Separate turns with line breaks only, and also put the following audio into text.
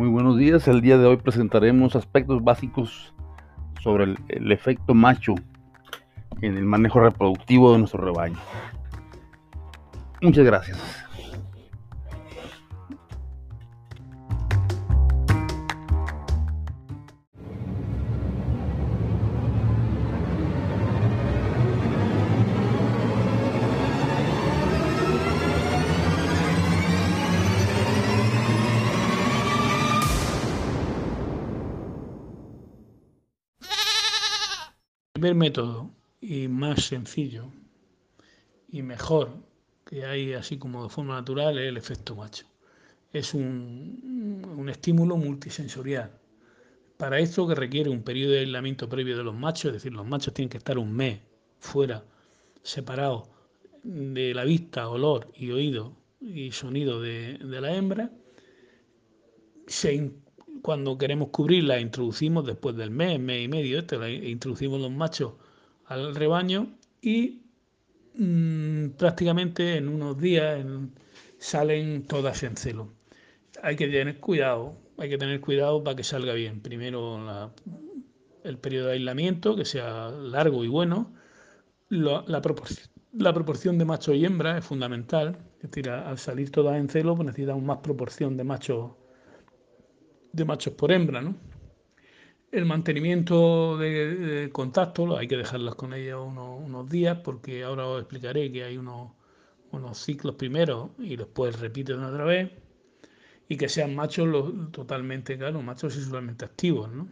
Muy buenos días. El día de hoy presentaremos aspectos básicos sobre el, efecto macho en el manejo reproductivo de nuestro rebaño. Muchas gracias.
Primer método y más sencillo y mejor que hay así como de forma natural es el efecto macho. Es un, un estímulo multisensorial. Para esto que requiere un periodo de aislamiento previo de los machos, es decir, los machos tienen que estar un mes fuera, separados de la vista, olor y oído y sonido de, de la hembra. Se cuando queremos cubrirla, introducimos después del mes, mes y medio, este, introducimos los machos al rebaño y mmm, prácticamente en unos días en, salen todas en celo. Hay que tener cuidado, hay que tener cuidado para que salga bien. Primero la, el periodo de aislamiento, que sea largo y bueno. La, la, la proporción de macho y hembra es fundamental. Es decir, al salir todas en celo, pues necesitamos más proporción de machos de machos por hembra, ¿no? El mantenimiento de, contacto hay que dejarlas con ellas unos, unos, días porque ahora os explicaré que hay unos, unos ciclos primero y después repiten otra vez y que sean machos los, totalmente, claro, machos sexualmente activos, ¿no?